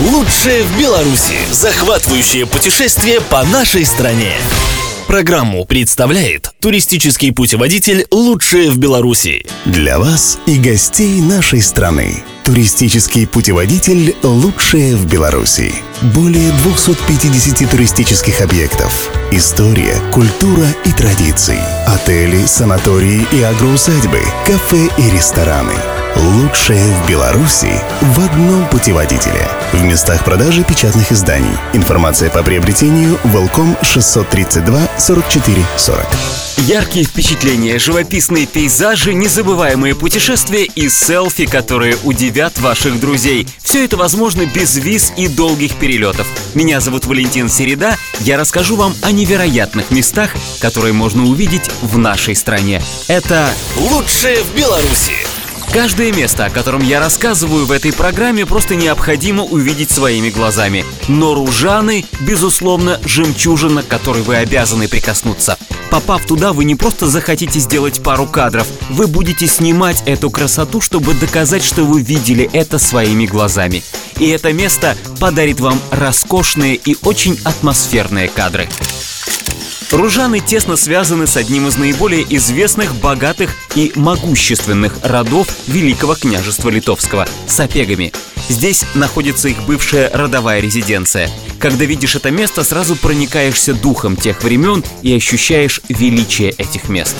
Лучшее в Беларуси. Захватывающее путешествие по нашей стране. Программу представляет туристический путеводитель «Лучшее в Беларуси». Для вас и гостей нашей страны. Туристический путеводитель «Лучшее в Беларуси». Более 250 туристических объектов. История, культура и традиции. Отели, санатории и агроусадьбы, кафе и рестораны. Лучшее в Беларуси в одном путеводителе. В местах продажи печатных изданий. Информация по приобретению Волком 632 44 40. Яркие впечатления, живописные пейзажи, незабываемые путешествия и селфи, которые удивят ваших друзей. Все это возможно без виз и долгих перелетов. Меня зовут Валентин Середа. Я расскажу вам о невероятных местах, которые можно увидеть в нашей стране. Это «Лучшее в Беларуси». Каждое место, о котором я рассказываю в этой программе, просто необходимо увидеть своими глазами. Но Ружаны, безусловно, жемчужина, к которой вы обязаны прикоснуться. Попав туда, вы не просто захотите сделать пару кадров, вы будете снимать эту красоту, чтобы доказать, что вы видели это своими глазами. И это место подарит вам роскошные и очень атмосферные кадры. Ружаны тесно связаны с одним из наиболее известных, богатых и могущественных родов Великого княжества Литовского – Сапегами. Здесь находится их бывшая родовая резиденция. Когда видишь это место, сразу проникаешься духом тех времен и ощущаешь величие этих мест.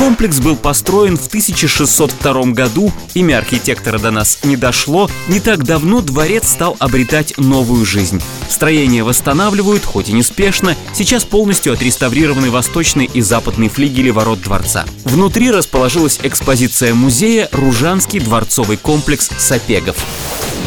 Комплекс был построен в 1602 году, имя архитектора до нас не дошло. Не так давно дворец стал обретать новую жизнь. Строение восстанавливают, хоть и неспешно. Сейчас полностью отреставрированы восточный и западный флигели ворот дворца. Внутри расположилась экспозиция музея «Ружанский дворцовый комплекс Сапегов».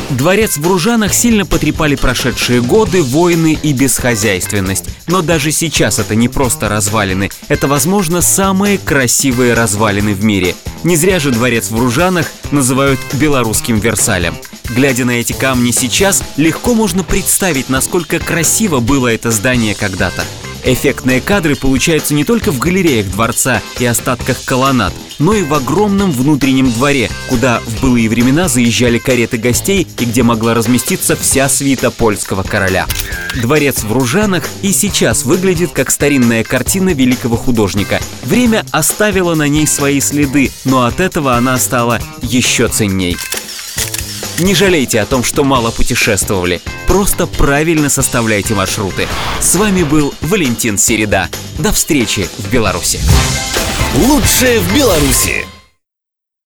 Дворец в Ружанах сильно потрепали прошедшие годы, войны и бесхозяйственность. Но даже сейчас это не просто развалины. Это, возможно, самые красивые развалины в мире. Не зря же дворец в Ружанах называют белорусским Версалем. Глядя на эти камни сейчас, легко можно представить, насколько красиво было это здание когда-то. Эффектные кадры получаются не только в галереях дворца и остатках колоннад, но и в огромном внутреннем дворе, куда в былые времена заезжали кареты гостей и где могла разместиться вся свита польского короля. Дворец в Ружанах и сейчас выглядит как старинная картина великого художника. Время оставило на ней свои следы, но от этого она стала еще ценней. Не жалейте о том, что мало путешествовали. Просто правильно составляйте маршруты. С вами был Валентин Середа. До встречи в Беларуси. «Лучшее в Беларуси».